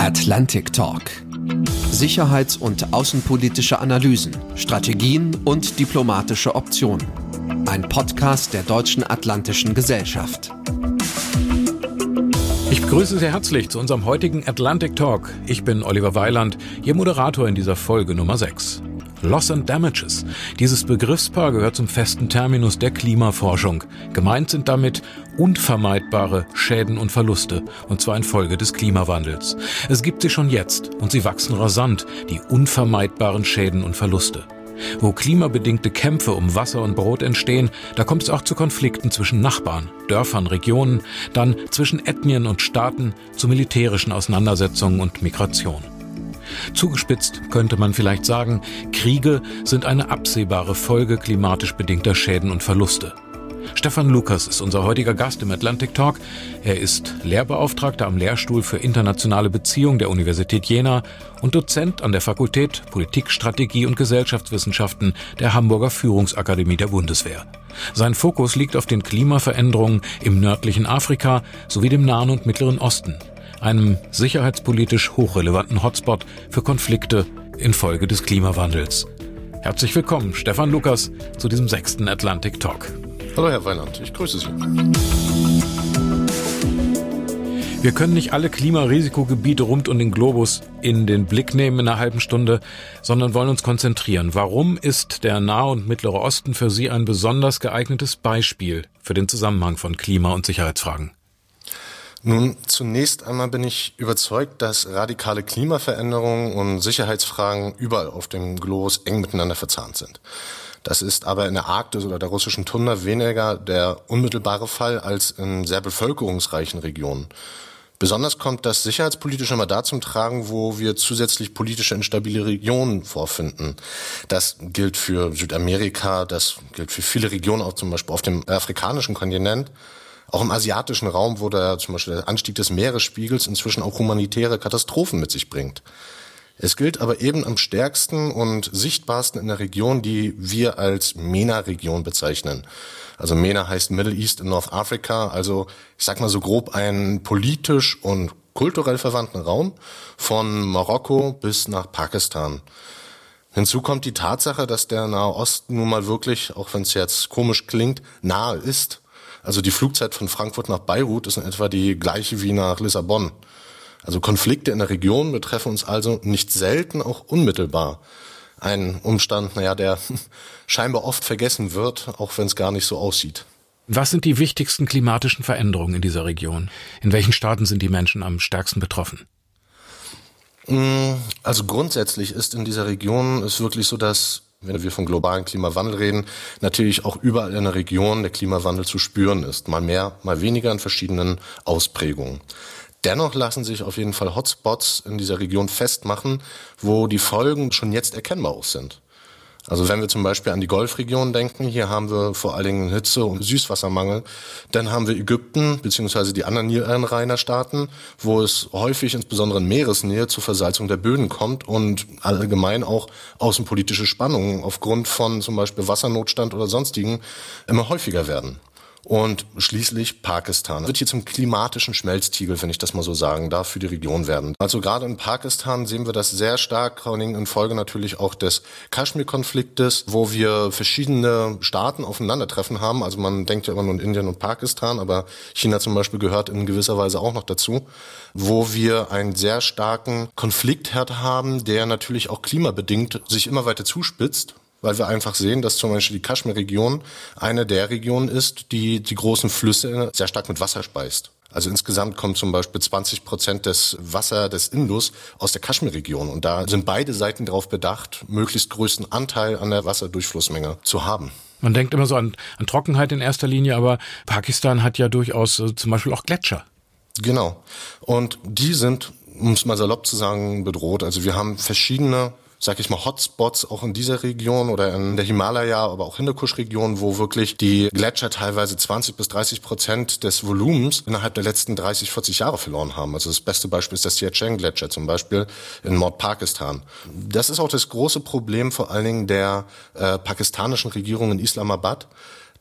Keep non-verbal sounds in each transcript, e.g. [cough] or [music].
Atlantic Talk. Sicherheits- und außenpolitische Analysen, Strategien und diplomatische Optionen. Ein Podcast der Deutschen Atlantischen Gesellschaft. Ich begrüße Sie herzlich zu unserem heutigen Atlantic Talk. Ich bin Oliver Weiland, Ihr Moderator in dieser Folge Nummer 6. Loss and Damages. Dieses Begriffspaar gehört zum festen Terminus der Klimaforschung. Gemeint sind damit unvermeidbare Schäden und Verluste, und zwar infolge des Klimawandels. Es gibt sie schon jetzt, und sie wachsen rasant, die unvermeidbaren Schäden und Verluste. Wo klimabedingte Kämpfe um Wasser und Brot entstehen, da kommt es auch zu Konflikten zwischen Nachbarn, Dörfern, Regionen, dann zwischen Ethnien und Staaten, zu militärischen Auseinandersetzungen und Migration. Zugespitzt könnte man vielleicht sagen, Kriege sind eine absehbare Folge klimatisch bedingter Schäden und Verluste. Stefan Lukas ist unser heutiger Gast im Atlantic Talk. Er ist Lehrbeauftragter am Lehrstuhl für internationale Beziehungen der Universität Jena und Dozent an der Fakultät Politik, Strategie und Gesellschaftswissenschaften der Hamburger Führungsakademie der Bundeswehr. Sein Fokus liegt auf den Klimaveränderungen im nördlichen Afrika sowie dem Nahen und Mittleren Osten einem sicherheitspolitisch hochrelevanten Hotspot für Konflikte infolge des Klimawandels. Herzlich willkommen, Stefan Lukas, zu diesem sechsten Atlantic Talk. Hallo, Herr Weinand, ich grüße Sie. Wir können nicht alle Klimarisikogebiete rund um den Globus in den Blick nehmen in einer halben Stunde, sondern wollen uns konzentrieren. Warum ist der Nahe und Mittlere Osten für Sie ein besonders geeignetes Beispiel für den Zusammenhang von Klima- und Sicherheitsfragen? Nun, zunächst einmal bin ich überzeugt, dass radikale Klimaveränderungen und Sicherheitsfragen überall auf dem Globus eng miteinander verzahnt sind. Das ist aber in der Arktis oder der russischen Tundra weniger der unmittelbare Fall als in sehr bevölkerungsreichen Regionen. Besonders kommt das sicherheitspolitische immer da zum Tragen, wo wir zusätzlich politische instabile Regionen vorfinden. Das gilt für Südamerika, das gilt für viele Regionen, auch zum Beispiel auf dem afrikanischen Kontinent. Auch im asiatischen Raum, wo der, zum Beispiel der Anstieg des Meeresspiegels inzwischen auch humanitäre Katastrophen mit sich bringt. Es gilt aber eben am stärksten und sichtbarsten in der Region, die wir als MENA-Region bezeichnen. Also MENA heißt Middle East and North Africa, also ich sag mal so grob einen politisch und kulturell verwandten Raum von Marokko bis nach Pakistan. Hinzu kommt die Tatsache, dass der Nahe Osten nun mal wirklich, auch wenn es jetzt komisch klingt, nahe ist. Also die Flugzeit von Frankfurt nach Beirut ist in etwa die gleiche wie nach Lissabon. Also Konflikte in der Region betreffen uns also nicht selten auch unmittelbar. Ein Umstand, naja, der [laughs] scheinbar oft vergessen wird, auch wenn es gar nicht so aussieht. Was sind die wichtigsten klimatischen Veränderungen in dieser Region? In welchen Staaten sind die Menschen am stärksten betroffen? Mm, also grundsätzlich ist in dieser Region es wirklich so, dass wenn wir von globalen Klimawandel reden, natürlich auch überall in der Region der Klimawandel zu spüren ist. Mal mehr, mal weniger in verschiedenen Ausprägungen. Dennoch lassen sich auf jeden Fall Hotspots in dieser Region festmachen, wo die Folgen schon jetzt erkennbar auch sind. Also wenn wir zum Beispiel an die Golfregion denken, hier haben wir vor allen Dingen Hitze- und Süßwassermangel. Dann haben wir Ägypten beziehungsweise die anderen Nilanrainerstaaten, wo es häufig insbesondere in Meeresnähe zur Versalzung der Böden kommt und allgemein auch außenpolitische Spannungen aufgrund von zum Beispiel Wassernotstand oder sonstigen immer häufiger werden. Und schließlich Pakistan. Wird hier zum klimatischen Schmelztiegel, wenn ich das mal so sagen darf, für die Region werden. Also gerade in Pakistan sehen wir das sehr stark, in Folge natürlich auch des Kaschmir-Konfliktes, wo wir verschiedene Staaten aufeinandertreffen haben. Also man denkt ja immer nur an Indien und Pakistan, aber China zum Beispiel gehört in gewisser Weise auch noch dazu, wo wir einen sehr starken Konfliktherd haben, der natürlich auch klimabedingt sich immer weiter zuspitzt weil wir einfach sehen, dass zum Beispiel die Kaschmir-Region eine der Regionen ist, die die großen Flüsse sehr stark mit Wasser speist. Also insgesamt kommt zum Beispiel 20 Prozent des Wasser des Indus aus der Kaschmir-Region. Und da sind beide Seiten darauf bedacht, möglichst größten Anteil an der Wasserdurchflussmenge zu haben. Man denkt immer so an, an Trockenheit in erster Linie, aber Pakistan hat ja durchaus äh, zum Beispiel auch Gletscher. Genau. Und die sind, um es mal salopp zu sagen, bedroht. Also wir haben verschiedene sag ich mal, Hotspots auch in dieser Region oder in der Himalaya, aber auch Hindukusch-Region, wo wirklich die Gletscher teilweise 20 bis 30 Prozent des Volumens innerhalb der letzten 30, 40 Jahre verloren haben. Also das beste Beispiel ist der Siachen-Gletscher zum Beispiel in Nordpakistan. Das ist auch das große Problem vor allen Dingen der äh, pakistanischen Regierung in Islamabad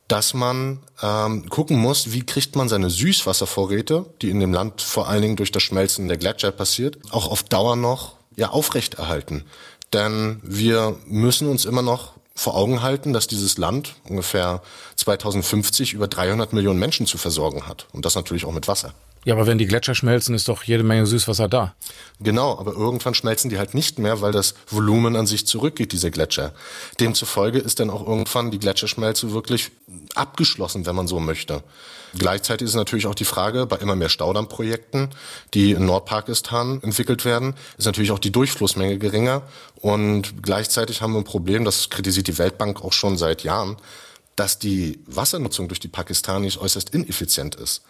dass man ähm, gucken muss, wie kriegt man seine Süßwasservorräte, die in dem Land vor allen Dingen durch das Schmelzen der Gletscher passiert, auch auf Dauer noch ja aufrechterhalten. Denn wir müssen uns immer noch vor Augen halten, dass dieses Land ungefähr 2050 über 300 Millionen Menschen zu versorgen hat. Und das natürlich auch mit Wasser. Ja, aber wenn die Gletscher schmelzen, ist doch jede Menge Süßwasser da. Genau, aber irgendwann schmelzen die halt nicht mehr, weil das Volumen an sich zurückgeht, diese Gletscher. Demzufolge ist dann auch irgendwann die Gletscherschmelze wirklich abgeschlossen, wenn man so möchte. Gleichzeitig ist natürlich auch die Frage, bei immer mehr Staudammprojekten, die in Nordpakistan entwickelt werden, ist natürlich auch die Durchflussmenge geringer. Und gleichzeitig haben wir ein Problem, das kritisiert die Weltbank auch schon seit Jahren, dass die Wassernutzung durch die Pakistanis äußerst ineffizient ist.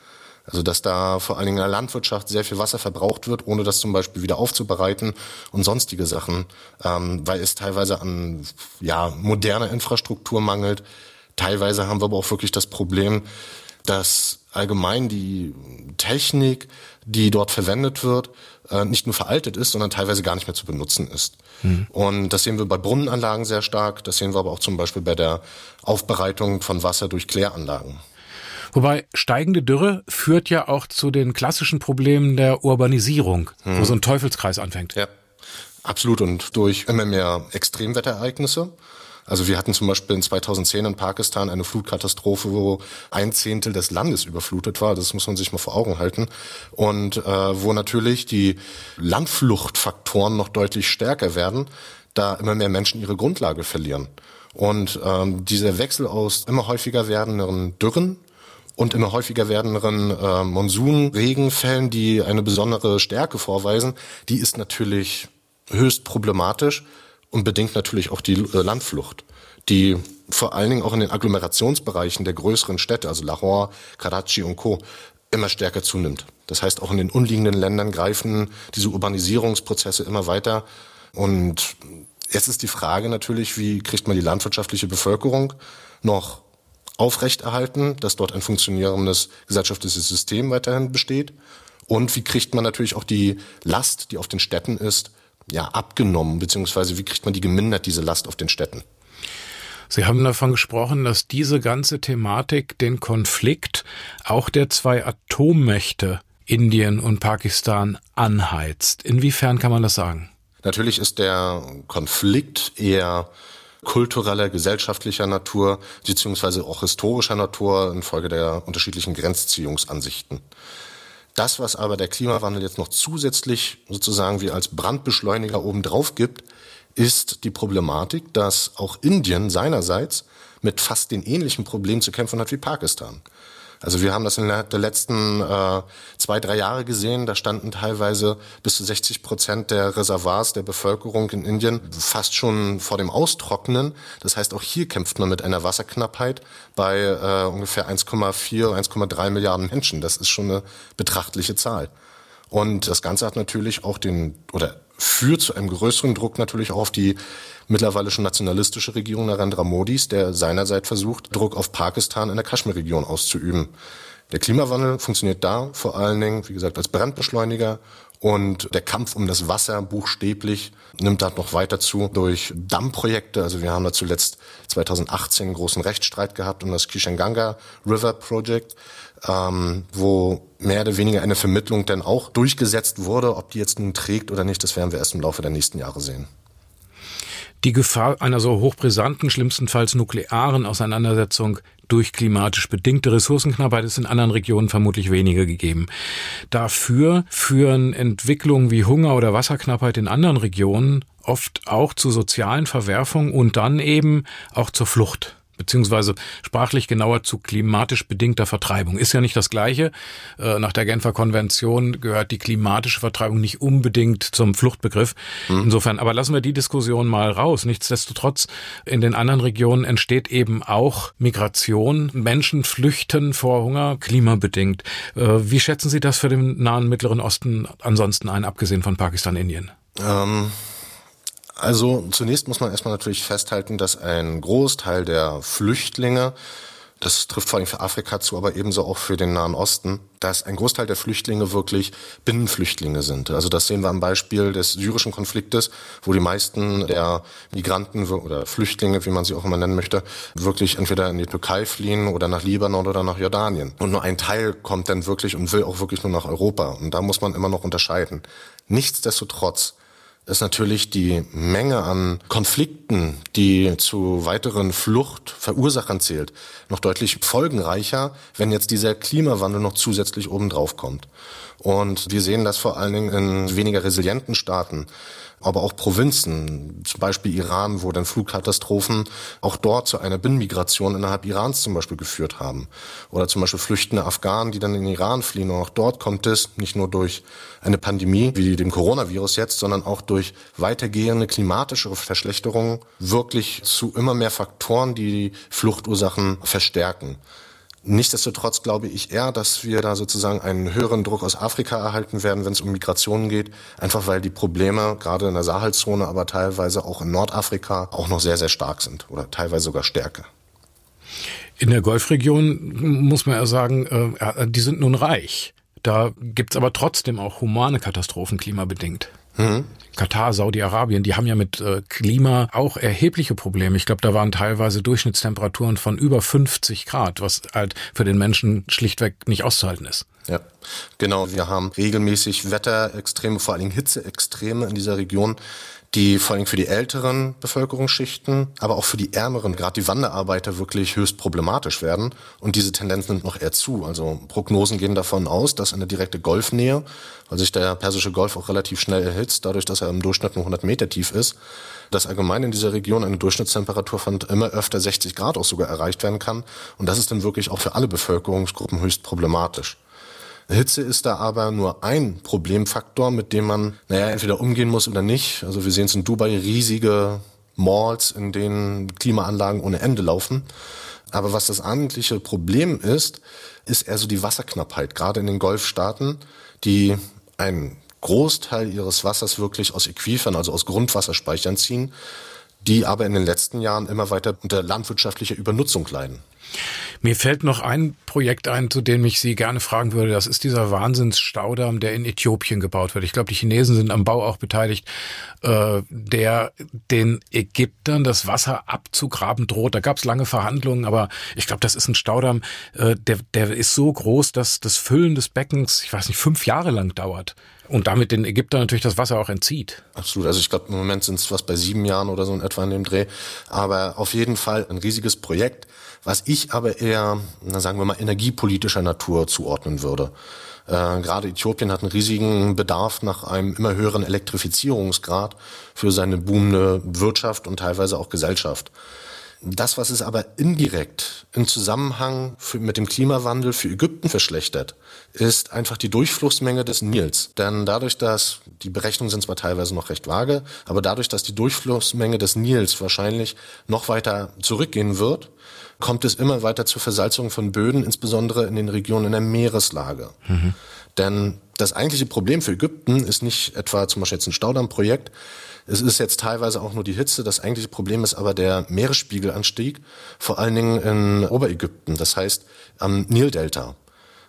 Also dass da vor allen Dingen in der Landwirtschaft sehr viel Wasser verbraucht wird, ohne das zum Beispiel wieder aufzubereiten und sonstige Sachen, ähm, weil es teilweise an ja, moderner Infrastruktur mangelt. Teilweise haben wir aber auch wirklich das Problem, dass allgemein die Technik, die dort verwendet wird, äh, nicht nur veraltet ist, sondern teilweise gar nicht mehr zu benutzen ist. Mhm. Und das sehen wir bei Brunnenanlagen sehr stark, das sehen wir aber auch zum Beispiel bei der Aufbereitung von Wasser durch Kläranlagen. Wobei steigende Dürre führt ja auch zu den klassischen Problemen der Urbanisierung, hm. wo so ein Teufelskreis anfängt. Ja, absolut. Und durch immer mehr Extremwetterereignisse. Also wir hatten zum Beispiel in 2010 in Pakistan eine Flutkatastrophe, wo ein Zehntel des Landes überflutet war. Das muss man sich mal vor Augen halten. Und äh, wo natürlich die Landfluchtfaktoren noch deutlich stärker werden, da immer mehr Menschen ihre Grundlage verlieren. Und ähm, dieser Wechsel aus immer häufiger werdenden Dürren und immer häufiger werdenderen äh, Monsunregenfällen, die eine besondere Stärke vorweisen, die ist natürlich höchst problematisch und bedingt natürlich auch die äh, Landflucht, die vor allen Dingen auch in den Agglomerationsbereichen der größeren Städte, also Lahore, Karachi und Co., immer stärker zunimmt. Das heißt, auch in den umliegenden Ländern greifen diese Urbanisierungsprozesse immer weiter. Und jetzt ist die Frage natürlich, wie kriegt man die landwirtschaftliche Bevölkerung noch aufrechterhalten, dass dort ein funktionierendes gesellschaftliches System weiterhin besteht? Und wie kriegt man natürlich auch die Last, die auf den Städten ist, ja, abgenommen, beziehungsweise wie kriegt man die gemindert, diese Last auf den Städten? Sie haben davon gesprochen, dass diese ganze Thematik den Konflikt auch der zwei Atommächte Indien und Pakistan anheizt. Inwiefern kann man das sagen? Natürlich ist der Konflikt eher kultureller, gesellschaftlicher Natur, beziehungsweise auch historischer Natur infolge der unterschiedlichen Grenzziehungsansichten. Das, was aber der Klimawandel jetzt noch zusätzlich sozusagen wie als Brandbeschleuniger obendrauf gibt, ist die Problematik, dass auch Indien seinerseits mit fast den ähnlichen Problemen zu kämpfen hat wie Pakistan. Also wir haben das in der letzten äh, zwei, drei Jahre gesehen. Da standen teilweise bis zu 60 Prozent der Reservoirs der Bevölkerung in Indien fast schon vor dem Austrocknen. Das heißt, auch hier kämpft man mit einer Wasserknappheit bei äh, ungefähr 1,4, 1,3 Milliarden Menschen. Das ist schon eine betrachtliche Zahl. Und das Ganze hat natürlich auch den, oder führt zu einem größeren Druck natürlich auch auf die mittlerweile schon nationalistische Regierung Narendra Modis, der seinerseits versucht, Druck auf Pakistan in der Kaschmir-Region auszuüben. Der Klimawandel funktioniert da vor allen Dingen, wie gesagt, als Brandbeschleuniger und der Kampf um das Wasser buchstäblich nimmt da noch weiter zu durch Dammprojekte. Also wir haben da zuletzt 2018 einen großen Rechtsstreit gehabt um das Kishanganga River Project, ähm, wo mehr oder weniger eine Vermittlung dann auch durchgesetzt wurde. Ob die jetzt nun trägt oder nicht, das werden wir erst im Laufe der nächsten Jahre sehen. Die Gefahr einer so hochbrisanten, schlimmstenfalls nuklearen Auseinandersetzung durch klimatisch bedingte Ressourcenknappheit ist in anderen Regionen vermutlich weniger gegeben. Dafür führen Entwicklungen wie Hunger oder Wasserknappheit in anderen Regionen oft auch zu sozialen Verwerfungen und dann eben auch zur Flucht beziehungsweise sprachlich genauer zu klimatisch bedingter Vertreibung. Ist ja nicht das Gleiche. Äh, nach der Genfer Konvention gehört die klimatische Vertreibung nicht unbedingt zum Fluchtbegriff. Mhm. Insofern, aber lassen wir die Diskussion mal raus. Nichtsdestotrotz, in den anderen Regionen entsteht eben auch Migration. Menschen flüchten vor Hunger, klimabedingt. Äh, wie schätzen Sie das für den nahen Mittleren Osten ansonsten ein, abgesehen von Pakistan, Indien? Ähm also zunächst muss man erstmal natürlich festhalten, dass ein Großteil der Flüchtlinge das trifft vor allem für Afrika zu, aber ebenso auch für den Nahen Osten, dass ein Großteil der Flüchtlinge wirklich Binnenflüchtlinge sind. Also das sehen wir am Beispiel des syrischen Konfliktes, wo die meisten der Migranten oder Flüchtlinge, wie man sie auch immer nennen möchte, wirklich entweder in die Türkei fliehen oder nach Libanon oder nach Jordanien. Und nur ein Teil kommt dann wirklich und will auch wirklich nur nach Europa. Und da muss man immer noch unterscheiden. Nichtsdestotrotz ist natürlich die Menge an Konflikten, die zu weiteren Fluchtverursachern zählt, noch deutlich folgenreicher, wenn jetzt dieser Klimawandel noch zusätzlich obendrauf kommt. Und wir sehen das vor allen Dingen in weniger resilienten Staaten, aber auch Provinzen, zum Beispiel Iran, wo dann Flugkatastrophen auch dort zu einer Binnenmigration innerhalb Irans zum Beispiel geführt haben. Oder zum Beispiel flüchtende Afghanen, die dann in den Iran fliehen. Und auch dort kommt es nicht nur durch eine Pandemie wie dem Coronavirus jetzt, sondern auch durch weitergehende klimatische Verschlechterungen wirklich zu immer mehr Faktoren, die die Fluchtursachen verstärken. Nichtsdestotrotz glaube ich eher, dass wir da sozusagen einen höheren Druck aus Afrika erhalten werden, wenn es um Migrationen geht, einfach weil die Probleme gerade in der Sahelzone, aber teilweise auch in Nordafrika auch noch sehr, sehr stark sind oder teilweise sogar stärker. In der Golfregion muss man ja sagen, äh, die sind nun reich. Da gibt's aber trotzdem auch humane Katastrophen klimabedingt. Mhm. Katar, Saudi-Arabien, die haben ja mit äh, Klima auch erhebliche Probleme. Ich glaube, da waren teilweise Durchschnittstemperaturen von über 50 Grad, was halt für den Menschen schlichtweg nicht auszuhalten ist. Ja, genau. Wir haben regelmäßig Wetterextreme, vor allen Dingen Hitzeextreme in dieser Region die vor allem für die älteren Bevölkerungsschichten, aber auch für die ärmeren, gerade die Wanderarbeiter, wirklich höchst problematisch werden. Und diese Tendenz nimmt noch eher zu. Also Prognosen gehen davon aus, dass eine direkte Golfnähe, weil sich der Persische Golf auch relativ schnell erhitzt, dadurch, dass er im Durchschnitt nur 100 Meter tief ist, dass allgemein in dieser Region eine Durchschnittstemperatur von immer öfter 60 Grad auch sogar erreicht werden kann. Und das ist dann wirklich auch für alle Bevölkerungsgruppen höchst problematisch. Hitze ist da aber nur ein Problemfaktor, mit dem man, naja, entweder umgehen muss oder nicht. Also wir sehen es in Dubai, riesige Malls, in denen Klimaanlagen ohne Ende laufen. Aber was das eigentliche Problem ist, ist eher so die Wasserknappheit, gerade in den Golfstaaten, die einen Großteil ihres Wassers wirklich aus Äquifern, also aus Grundwasserspeichern ziehen, die aber in den letzten Jahren immer weiter unter landwirtschaftlicher Übernutzung leiden. Mir fällt noch ein Projekt ein, zu dem ich Sie gerne fragen würde. Das ist dieser Wahnsinnsstaudamm, der in Äthiopien gebaut wird. Ich glaube, die Chinesen sind am Bau auch beteiligt, äh, der den Ägyptern das Wasser abzugraben droht. Da gab es lange Verhandlungen, aber ich glaube, das ist ein Staudamm, äh, der, der ist so groß, dass das Füllen des Beckens, ich weiß nicht, fünf Jahre lang dauert. Und damit den Ägyptern natürlich das Wasser auch entzieht. Absolut. Also ich glaube, im Moment sind es was bei sieben Jahren oder so in etwa in dem Dreh. Aber auf jeden Fall ein riesiges Projekt was ich aber eher, na sagen wir mal, energiepolitischer Natur zuordnen würde. Äh, gerade Äthiopien hat einen riesigen Bedarf nach einem immer höheren Elektrifizierungsgrad für seine boomende Wirtschaft und teilweise auch Gesellschaft. Das, was es aber indirekt im Zusammenhang für, mit dem Klimawandel für Ägypten verschlechtert, ist einfach die Durchflussmenge des Nils. Denn dadurch, dass, die Berechnungen sind zwar teilweise noch recht vage, aber dadurch, dass die Durchflussmenge des Nils wahrscheinlich noch weiter zurückgehen wird, kommt es immer weiter zur Versalzung von Böden, insbesondere in den Regionen in der Meereslage. Mhm. Denn das eigentliche Problem für Ägypten ist nicht etwa zum Beispiel jetzt ein Staudammprojekt, es ist jetzt teilweise auch nur die Hitze. Das eigentliche Problem ist aber der Meeresspiegelanstieg, vor allen Dingen in Oberägypten, das heißt am Nildelta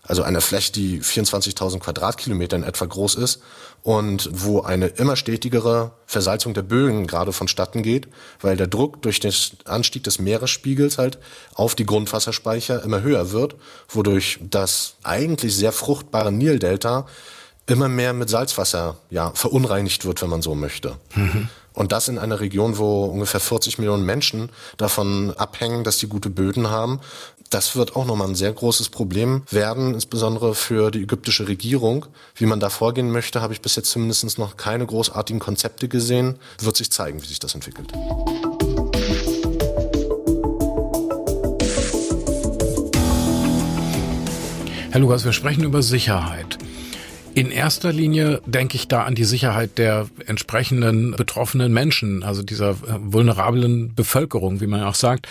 also einer Fläche, die 24.000 Quadratkilometer in etwa groß ist und wo eine immer stetigere Versalzung der Böden gerade vonstatten geht, weil der Druck durch den Anstieg des Meeresspiegels halt auf die Grundwasserspeicher immer höher wird, wodurch das eigentlich sehr fruchtbare Nildelta immer mehr mit Salzwasser ja verunreinigt wird, wenn man so möchte. Mhm. Und das in einer Region, wo ungefähr 40 Millionen Menschen davon abhängen, dass sie gute Böden haben das wird auch nochmal ein sehr großes Problem werden, insbesondere für die ägyptische Regierung. Wie man da vorgehen möchte, habe ich bis jetzt zumindest noch keine großartigen Konzepte gesehen. Wird sich zeigen, wie sich das entwickelt. Herr Lukas, wir sprechen über Sicherheit. In erster Linie denke ich da an die Sicherheit der entsprechenden betroffenen Menschen, also dieser vulnerablen Bevölkerung, wie man auch sagt.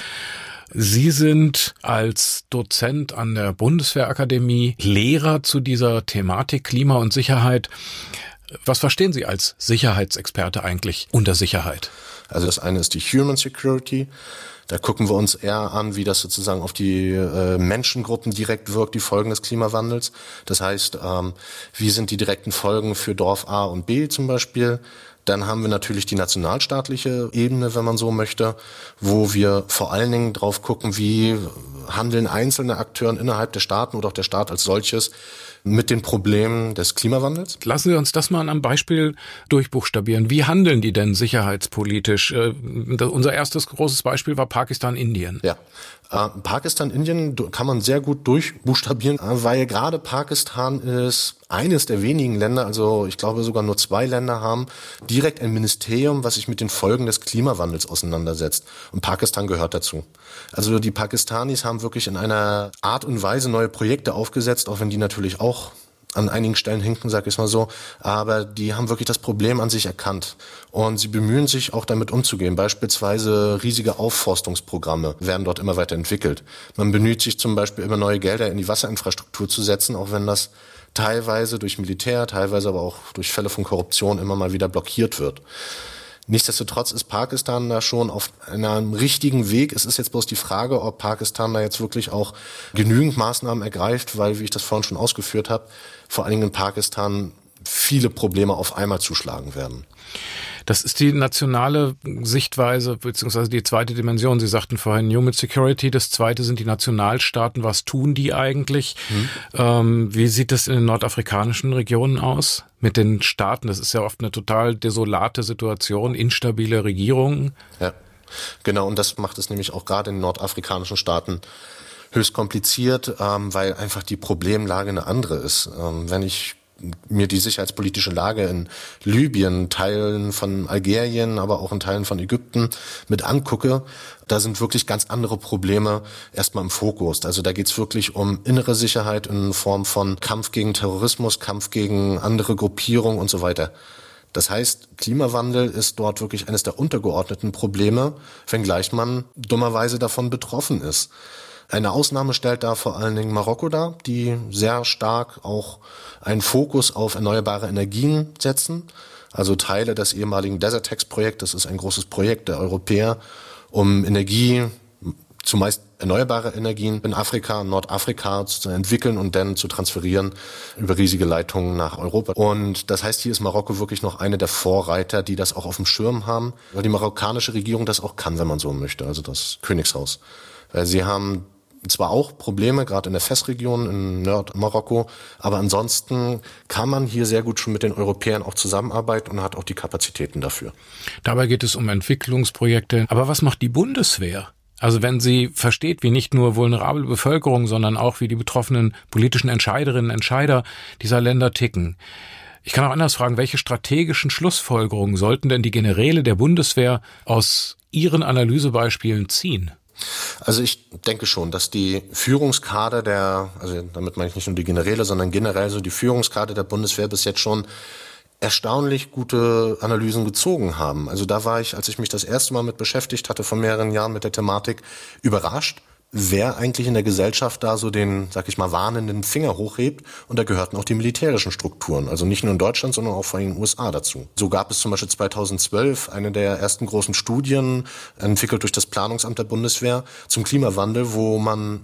Sie sind als Dozent an der Bundeswehrakademie Lehrer zu dieser Thematik Klima und Sicherheit. Was verstehen Sie als Sicherheitsexperte eigentlich unter Sicherheit? Also das eine ist die Human Security. Da gucken wir uns eher an, wie das sozusagen auf die äh, Menschengruppen direkt wirkt, die Folgen des Klimawandels. Das heißt, ähm, wie sind die direkten Folgen für Dorf A und B zum Beispiel? Dann haben wir natürlich die nationalstaatliche Ebene, wenn man so möchte, wo wir vor allen Dingen drauf gucken, wie handeln einzelne Akteuren innerhalb der Staaten oder auch der Staat als solches mit den Problemen des Klimawandels. Lassen Sie uns das mal an einem Beispiel durchbuchstabieren. Wie handeln die denn sicherheitspolitisch? Äh, unser erstes großes Beispiel war Pakistan, Indien. Ja, Pakistan, Indien kann man sehr gut durchbuchstabieren, äh, weil gerade Pakistan ist eines der wenigen Länder, also ich glaube sogar nur zwei Länder haben direkt ein Ministerium, was sich mit den Folgen des Klimawandels auseinandersetzt. Und Pakistan gehört dazu. Also die Pakistanis haben wirklich in einer Art und Weise neue Projekte aufgesetzt, auch wenn die natürlich auch an einigen Stellen hinken, sag ich mal so. Aber die haben wirklich das Problem an sich erkannt. Und sie bemühen sich auch damit umzugehen. Beispielsweise riesige Aufforstungsprogramme werden dort immer weiter entwickelt. Man bemüht sich zum Beispiel immer neue Gelder in die Wasserinfrastruktur zu setzen, auch wenn das teilweise durch Militär, teilweise aber auch durch Fälle von Korruption immer mal wieder blockiert wird. Nichtsdestotrotz ist Pakistan da schon auf einem richtigen Weg. Es ist jetzt bloß die Frage, ob Pakistan da jetzt wirklich auch genügend Maßnahmen ergreift, weil, wie ich das vorhin schon ausgeführt habe, vor allen Dingen in Pakistan viele Probleme auf einmal zuschlagen werden. Das ist die nationale Sichtweise, beziehungsweise die zweite Dimension. Sie sagten vorhin Human Security. Das zweite sind die Nationalstaaten. Was tun die eigentlich? Mhm. Ähm, wie sieht das in den nordafrikanischen Regionen aus? Mit den Staaten? Das ist ja oft eine total desolate Situation, instabile Regierungen. Ja, genau. Und das macht es nämlich auch gerade in nordafrikanischen Staaten höchst kompliziert, ähm, weil einfach die Problemlage eine andere ist. Ähm, wenn ich mir die sicherheitspolitische Lage in Libyen, Teilen von Algerien, aber auch in Teilen von Ägypten mit angucke, da sind wirklich ganz andere Probleme erstmal im Fokus. Also da geht's wirklich um innere Sicherheit in Form von Kampf gegen Terrorismus, Kampf gegen andere Gruppierungen und so weiter. Das heißt, Klimawandel ist dort wirklich eines der untergeordneten Probleme, wenngleich man dummerweise davon betroffen ist. Eine Ausnahme stellt da vor allen Dingen Marokko dar, die sehr stark auch einen Fokus auf erneuerbare Energien setzen. Also Teile des ehemaligen Desertex-Projekt, das ist ein großes Projekt der Europäer, um Energie, zumeist erneuerbare Energien in Afrika, Nordafrika zu entwickeln und dann zu transferieren über riesige Leitungen nach Europa. Und das heißt, hier ist Marokko wirklich noch eine der Vorreiter, die das auch auf dem Schirm haben, weil die marokkanische Regierung das auch kann, wenn man so möchte, also das Königshaus. Weil sie haben zwar auch Probleme, gerade in der Festregion in Nordmarokko, aber ansonsten kann man hier sehr gut schon mit den Europäern auch zusammenarbeiten und hat auch die Kapazitäten dafür. Dabei geht es um Entwicklungsprojekte. Aber was macht die Bundeswehr? Also wenn sie versteht, wie nicht nur vulnerable Bevölkerung, sondern auch wie die betroffenen politischen Entscheiderinnen und Entscheider dieser Länder ticken. Ich kann auch anders fragen, welche strategischen Schlussfolgerungen sollten denn die Generäle der Bundeswehr aus ihren Analysebeispielen ziehen? Also ich denke schon, dass die Führungskader der, also damit meine ich nicht nur die Generäle, sondern generell so die Führungskader der Bundeswehr bis jetzt schon erstaunlich gute Analysen gezogen haben. Also da war ich, als ich mich das erste Mal mit beschäftigt hatte, vor mehreren Jahren mit der Thematik, überrascht, wer eigentlich in der Gesellschaft da so den, sag ich mal, warnenden Finger hochhebt. Und da gehörten auch die militärischen Strukturen. Also nicht nur in Deutschland, sondern auch vor allem in den USA dazu. So gab es zum Beispiel 2012 eine der ersten großen Studien, entwickelt durch das Planungsamt der Bundeswehr, zum Klimawandel, wo man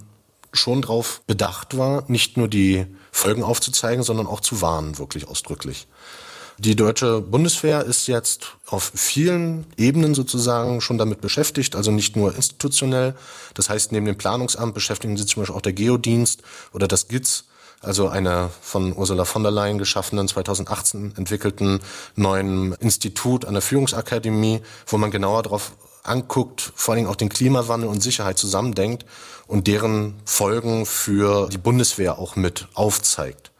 schon darauf bedacht war, nicht nur die Folgen aufzuzeigen, sondern auch zu warnen, wirklich ausdrücklich. Die deutsche Bundeswehr ist jetzt auf vielen Ebenen sozusagen schon damit beschäftigt, also nicht nur institutionell. Das heißt, neben dem Planungsamt beschäftigen sich zum Beispiel auch der Geodienst oder das GITS, also einer von Ursula von der Leyen geschaffenen, 2018 entwickelten neuen Institut an der Führungsakademie, wo man genauer darauf anguckt, vor allem auch den Klimawandel und Sicherheit zusammendenkt und deren Folgen für die Bundeswehr auch mit aufzeigt.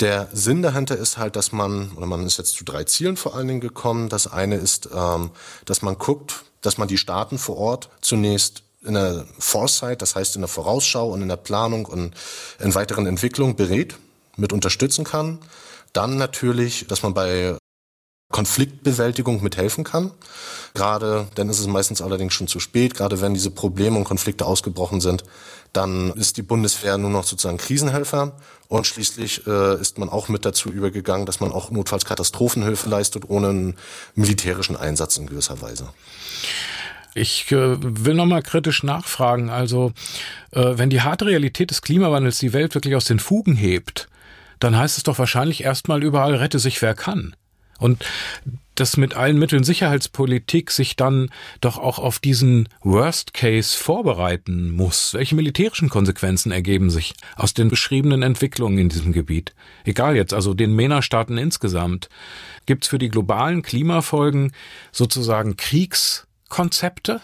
Der Sinn dahinter ist halt, dass man, oder man ist jetzt zu drei Zielen vor allen Dingen gekommen. Das eine ist, ähm, dass man guckt, dass man die Staaten vor Ort zunächst in der Foresight, das heißt in der Vorausschau und in der Planung und in weiteren Entwicklungen berät, mit unterstützen kann. Dann natürlich, dass man bei Konfliktbewältigung mithelfen kann. Gerade, dann ist es meistens allerdings schon zu spät, gerade wenn diese Probleme und Konflikte ausgebrochen sind, dann ist die Bundeswehr nur noch sozusagen Krisenhelfer und schließlich äh, ist man auch mit dazu übergegangen, dass man auch notfalls Katastrophenhilfe leistet, ohne einen militärischen Einsatz in gewisser Weise. Ich äh, will nochmal kritisch nachfragen. Also, äh, wenn die harte Realität des Klimawandels die Welt wirklich aus den Fugen hebt, dann heißt es doch wahrscheinlich erstmal überall rette sich wer kann. Und dass mit allen Mitteln Sicherheitspolitik sich dann doch auch auf diesen Worst Case vorbereiten muss. Welche militärischen Konsequenzen ergeben sich aus den beschriebenen Entwicklungen in diesem Gebiet? Egal jetzt, also den MENA-Staaten insgesamt. Gibt es für die globalen Klimafolgen sozusagen Kriegskonzepte?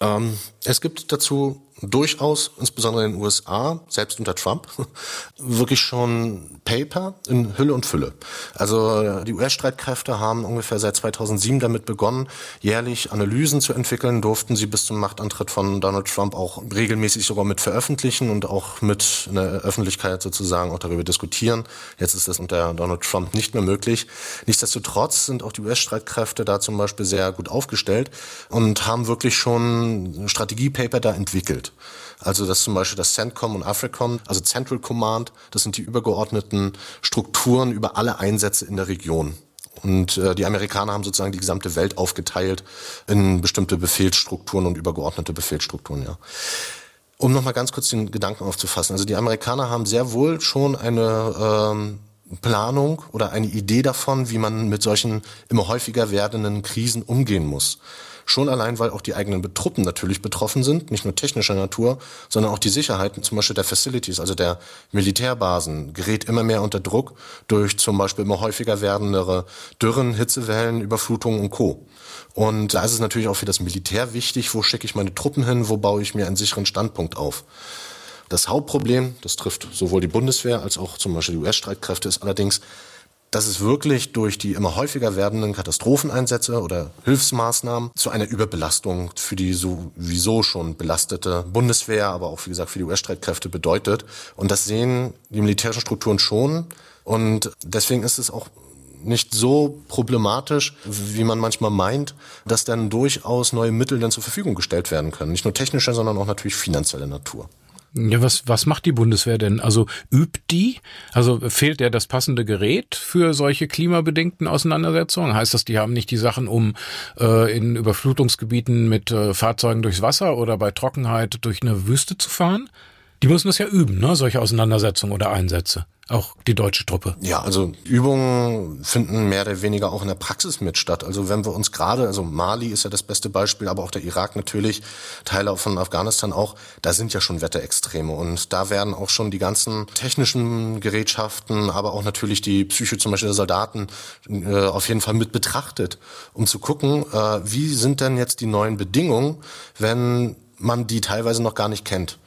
Ähm, es gibt dazu durchaus, insbesondere in den USA, selbst unter Trump, [laughs] wirklich schon Paper in Hülle und Fülle. Also die US-Streitkräfte haben ungefähr seit 2007 damit begonnen, jährlich Analysen zu entwickeln, durften sie bis zum Machtantritt von Donald Trump auch regelmäßig sogar mit veröffentlichen und auch mit in der Öffentlichkeit sozusagen auch darüber diskutieren. Jetzt ist das unter Donald Trump nicht mehr möglich. Nichtsdestotrotz sind auch die US-Streitkräfte da zum Beispiel sehr gut aufgestellt und haben wirklich schon Strategiepaper da entwickelt. Also das zum Beispiel das CENTCOM und AFRICOM, also Central Command, das sind die übergeordneten Strukturen über alle Einsätze in der Region. Und äh, die Amerikaner haben sozusagen die gesamte Welt aufgeteilt in bestimmte Befehlsstrukturen und übergeordnete Befehlsstrukturen, ja. Um nochmal ganz kurz den Gedanken aufzufassen. Also die Amerikaner haben sehr wohl schon eine ähm, Planung oder eine Idee davon, wie man mit solchen immer häufiger werdenden Krisen umgehen muss. Schon allein, weil auch die eigenen Truppen natürlich betroffen sind, nicht nur technischer Natur, sondern auch die Sicherheit, zum Beispiel der Facilities, also der Militärbasen, gerät immer mehr unter Druck durch zum Beispiel immer häufiger werdendere Dürren, Hitzewellen, Überflutungen und Co. Und da ist es natürlich auch für das Militär wichtig, wo schicke ich meine Truppen hin, wo baue ich mir einen sicheren Standpunkt auf. Das Hauptproblem, das trifft sowohl die Bundeswehr als auch zum Beispiel die US-Streitkräfte, ist allerdings, dass es wirklich durch die immer häufiger werdenden Katastropheneinsätze oder Hilfsmaßnahmen zu einer Überbelastung für die sowieso schon belastete Bundeswehr, aber auch wie gesagt für die US-Streitkräfte bedeutet. Und das sehen die militärischen Strukturen schon. Und deswegen ist es auch nicht so problematisch, wie man manchmal meint, dass dann durchaus neue Mittel dann zur Verfügung gestellt werden können. Nicht nur technischer, sondern auch natürlich finanzielle Natur. Ja, was, was macht die Bundeswehr denn? Also übt die? Also fehlt der das passende Gerät für solche klimabedingten Auseinandersetzungen? Heißt das, die haben nicht die Sachen, um äh, in Überflutungsgebieten mit äh, Fahrzeugen durchs Wasser oder bei Trockenheit durch eine Wüste zu fahren? Die müssen das ja üben, ne? solche Auseinandersetzungen oder Einsätze auch die deutsche Truppe. Ja, also Übungen finden mehr oder weniger auch in der Praxis mit statt. Also wenn wir uns gerade, also Mali ist ja das beste Beispiel, aber auch der Irak natürlich, Teile von Afghanistan auch, da sind ja schon Wetterextreme und da werden auch schon die ganzen technischen Gerätschaften, aber auch natürlich die Psyche zum Beispiel der Soldaten äh, auf jeden Fall mit betrachtet, um zu gucken, äh, wie sind denn jetzt die neuen Bedingungen, wenn man die teilweise noch gar nicht kennt.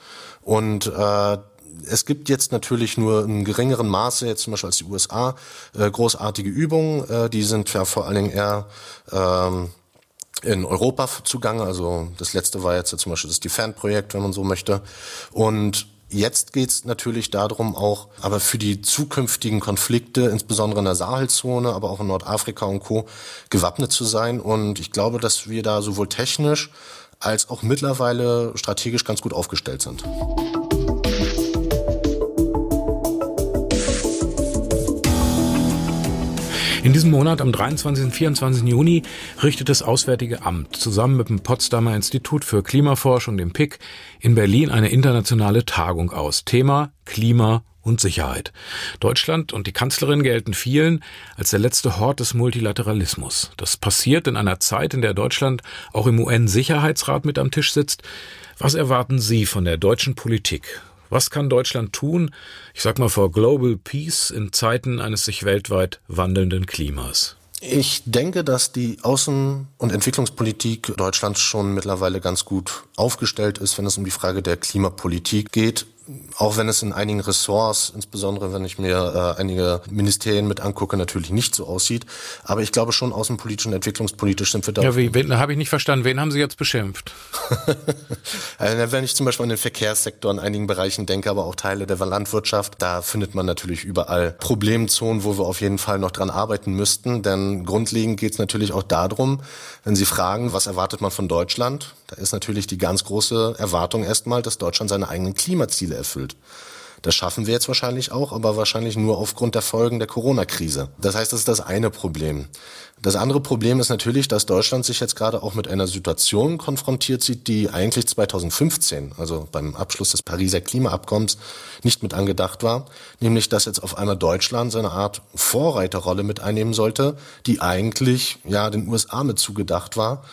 Und äh, es gibt jetzt natürlich nur in geringeren Maße, jetzt zum Beispiel als die USA, äh, großartige Übungen. Äh, die sind ja vor allen Dingen eher ähm, in Europa zugange. Also das letzte war jetzt zum Beispiel das Defend-Projekt, wenn man so möchte. Und Jetzt geht's natürlich darum, auch aber für die zukünftigen Konflikte, insbesondere in der Sahelzone, aber auch in Nordafrika und Co., gewappnet zu sein. Und ich glaube, dass wir da sowohl technisch als auch mittlerweile strategisch ganz gut aufgestellt sind. In diesem Monat, am 23. und 24. Juni, richtet das Auswärtige Amt zusammen mit dem Potsdamer Institut für Klimaforschung, dem PIC, in Berlin eine internationale Tagung aus. Thema Klima und Sicherheit. Deutschland und die Kanzlerin gelten vielen als der letzte Hort des Multilateralismus. Das passiert in einer Zeit, in der Deutschland auch im UN-Sicherheitsrat mit am Tisch sitzt. Was erwarten Sie von der deutschen Politik? Was kann Deutschland tun, ich sag mal vor Global Peace in Zeiten eines sich weltweit wandelnden Klimas? Ich denke, dass die Außen- und Entwicklungspolitik Deutschlands schon mittlerweile ganz gut aufgestellt ist, wenn es um die Frage der Klimapolitik geht. Auch wenn es in einigen Ressorts, insbesondere wenn ich mir äh, einige Ministerien mit angucke, natürlich nicht so aussieht. Aber ich glaube schon außenpolitisch und entwicklungspolitisch sind wir da. Ja, wie, wen, habe ich nicht verstanden. Wen haben Sie jetzt beschimpft? [laughs] also, wenn ich zum Beispiel an den Verkehrssektor in einigen Bereichen denke, aber auch Teile der Landwirtschaft, da findet man natürlich überall Problemzonen, wo wir auf jeden Fall noch dran arbeiten müssten. Denn grundlegend geht es natürlich auch darum, wenn Sie fragen, was erwartet man von Deutschland, da ist natürlich die ganz große Erwartung erstmal, dass Deutschland seine eigenen Klimaziele erfüllt. Das schaffen wir jetzt wahrscheinlich auch, aber wahrscheinlich nur aufgrund der Folgen der Corona-Krise. Das heißt, das ist das eine Problem. Das andere Problem ist natürlich, dass Deutschland sich jetzt gerade auch mit einer Situation konfrontiert sieht, die eigentlich 2015, also beim Abschluss des Pariser Klimaabkommens, nicht mit angedacht war, nämlich dass jetzt auf einmal Deutschland seine Art Vorreiterrolle mit einnehmen sollte, die eigentlich ja den USA mit zugedacht war,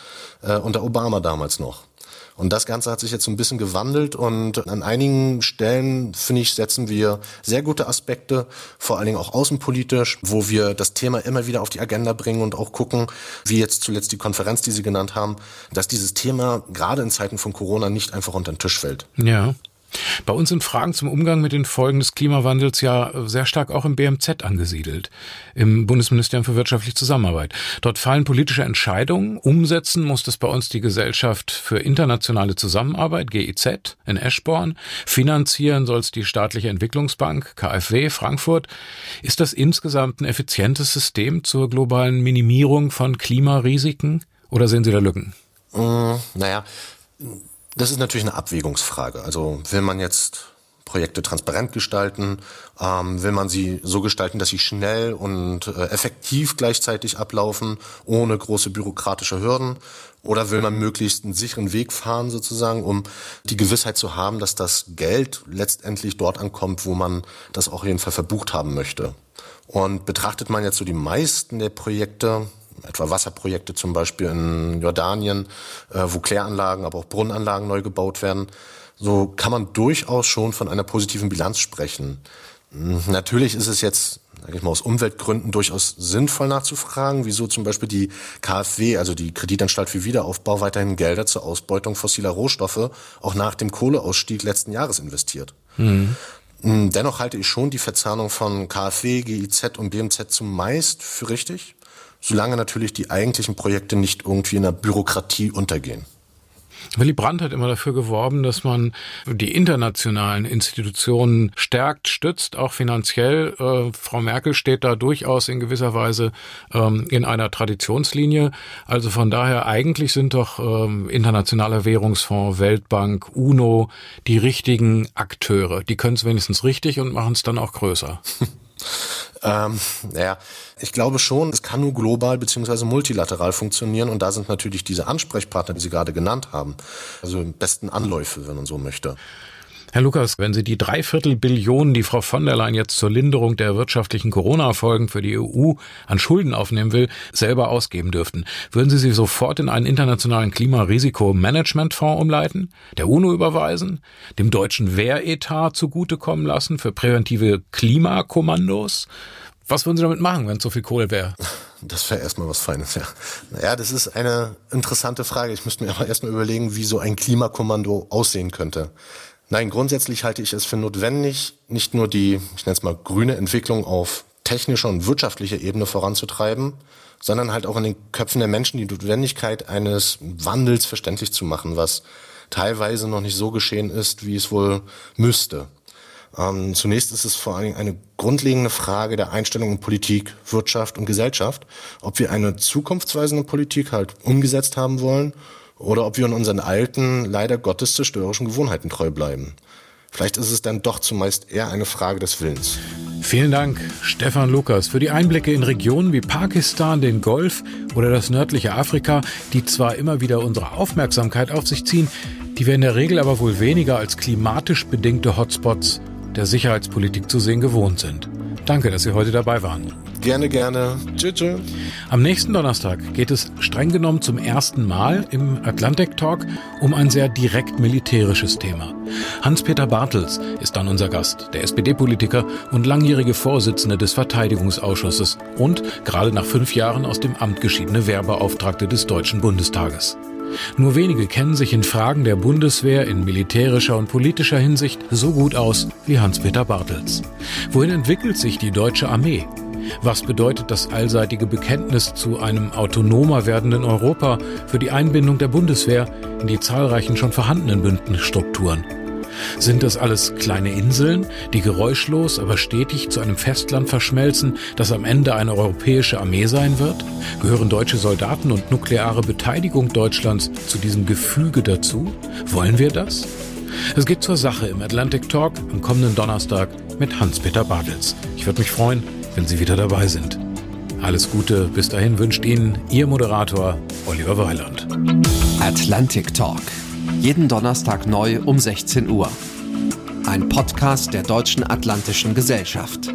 äh, unter Obama damals noch. Und das Ganze hat sich jetzt so ein bisschen gewandelt und an einigen Stellen, finde ich, setzen wir sehr gute Aspekte, vor allen Dingen auch außenpolitisch, wo wir das Thema immer wieder auf die Agenda bringen und auch gucken, wie jetzt zuletzt die Konferenz, die Sie genannt haben, dass dieses Thema gerade in Zeiten von Corona nicht einfach unter den Tisch fällt. Ja. Bei uns sind Fragen zum Umgang mit den Folgen des Klimawandels ja sehr stark auch im BMZ angesiedelt, im Bundesministerium für wirtschaftliche Zusammenarbeit. Dort fallen politische Entscheidungen. Umsetzen muss das bei uns die Gesellschaft für internationale Zusammenarbeit, GIZ, in Eschborn. Finanzieren soll es die staatliche Entwicklungsbank, KfW, Frankfurt. Ist das insgesamt ein effizientes System zur globalen Minimierung von Klimarisiken? Oder sehen Sie da Lücken? Mmh, naja, das ist natürlich eine Abwägungsfrage. Also will man jetzt Projekte transparent gestalten? Ähm, will man sie so gestalten, dass sie schnell und äh, effektiv gleichzeitig ablaufen, ohne große bürokratische Hürden? Oder will man möglichst einen sicheren Weg fahren, sozusagen, um die Gewissheit zu haben, dass das Geld letztendlich dort ankommt, wo man das auch jeden Fall verbucht haben möchte? Und betrachtet man jetzt so die meisten der Projekte, etwa Wasserprojekte zum Beispiel in Jordanien, äh, wo Kläranlagen, aber auch Brunnenanlagen neu gebaut werden. So kann man durchaus schon von einer positiven Bilanz sprechen. Hm, natürlich ist es jetzt, sage ich mal, aus Umweltgründen durchaus sinnvoll nachzufragen, wieso zum Beispiel die KfW, also die Kreditanstalt für Wiederaufbau, weiterhin Gelder zur Ausbeutung fossiler Rohstoffe auch nach dem Kohleausstieg letzten Jahres investiert. Mhm. Dennoch halte ich schon die Verzahnung von KfW, GIZ und BMZ zumeist für richtig solange natürlich die eigentlichen Projekte nicht irgendwie in der Bürokratie untergehen. Willy Brandt hat immer dafür geworben, dass man die internationalen Institutionen stärkt, stützt, auch finanziell. Äh, Frau Merkel steht da durchaus in gewisser Weise ähm, in einer Traditionslinie. Also von daher eigentlich sind doch ähm, internationaler Währungsfonds, Weltbank, UNO die richtigen Akteure. Die können es wenigstens richtig und machen es dann auch größer. [laughs] Ähm, ja, ich glaube schon, es kann nur global beziehungsweise multilateral funktionieren und da sind natürlich diese Ansprechpartner, die Sie gerade genannt haben, also im besten Anläufe, wenn man so möchte. Herr Lukas, wenn Sie die Dreiviertel Billionen, die Frau von der Leyen jetzt zur Linderung der wirtschaftlichen Corona-Folgen für die EU an Schulden aufnehmen will, selber ausgeben dürften, würden Sie sie sofort in einen internationalen Klimarisikomanagement-Fonds umleiten, der UNO überweisen, dem deutschen Wehretat zugutekommen lassen für präventive Klimakommandos? Was würden Sie damit machen, wenn es so viel Kohle wäre? Das wäre erstmal was Feines, ja. Naja, das ist eine interessante Frage. Ich müsste mir aber erstmal überlegen, wie so ein Klimakommando aussehen könnte. Nein, grundsätzlich halte ich es für notwendig, nicht nur die, ich nenne es mal, grüne Entwicklung auf technischer und wirtschaftlicher Ebene voranzutreiben, sondern halt auch in den Köpfen der Menschen die Notwendigkeit eines Wandels verständlich zu machen, was teilweise noch nicht so geschehen ist, wie es wohl müsste. Ähm, zunächst ist es vor allen Dingen eine grundlegende Frage der Einstellung in Politik, Wirtschaft und Gesellschaft, ob wir eine zukunftsweisende Politik halt umgesetzt haben wollen oder ob wir in unseren alten, leider Gottes zerstörerischen Gewohnheiten treu bleiben. Vielleicht ist es dann doch zumeist eher eine Frage des Willens. Vielen Dank, Stefan Lukas, für die Einblicke in Regionen wie Pakistan, den Golf oder das nördliche Afrika, die zwar immer wieder unsere Aufmerksamkeit auf sich ziehen, die wir in der Regel aber wohl weniger als klimatisch bedingte Hotspots der Sicherheitspolitik zu sehen gewohnt sind. Danke, dass Sie heute dabei waren. Gerne, gerne. Tschüss. tschüss. Am nächsten Donnerstag geht es streng genommen zum ersten Mal im Atlantic Talk um ein sehr direkt militärisches Thema. Hans-Peter Bartels ist dann unser Gast, der SPD-Politiker und langjährige Vorsitzende des Verteidigungsausschusses und gerade nach fünf Jahren aus dem Amt geschiedene Wehrbeauftragte des Deutschen Bundestages. Nur wenige kennen sich in Fragen der Bundeswehr in militärischer und politischer Hinsicht so gut aus wie Hans-Peter Bartels. Wohin entwickelt sich die deutsche Armee? Was bedeutet das allseitige Bekenntnis zu einem autonomer werdenden Europa für die Einbindung der Bundeswehr in die zahlreichen schon vorhandenen Bündnisstrukturen? Sind das alles kleine Inseln, die geräuschlos, aber stetig zu einem Festland verschmelzen, das am Ende eine europäische Armee sein wird? Gehören deutsche Soldaten und nukleare Beteiligung Deutschlands zu diesem Gefüge dazu? Wollen wir das? Es geht zur Sache im Atlantic Talk am kommenden Donnerstag mit Hans-Peter Bartels. Ich würde mich freuen, wenn Sie wieder dabei sind. Alles Gute, bis dahin wünscht Ihnen Ihr Moderator Oliver Weiland. Atlantic Talk. Jeden Donnerstag neu um 16 Uhr. Ein Podcast der Deutschen Atlantischen Gesellschaft.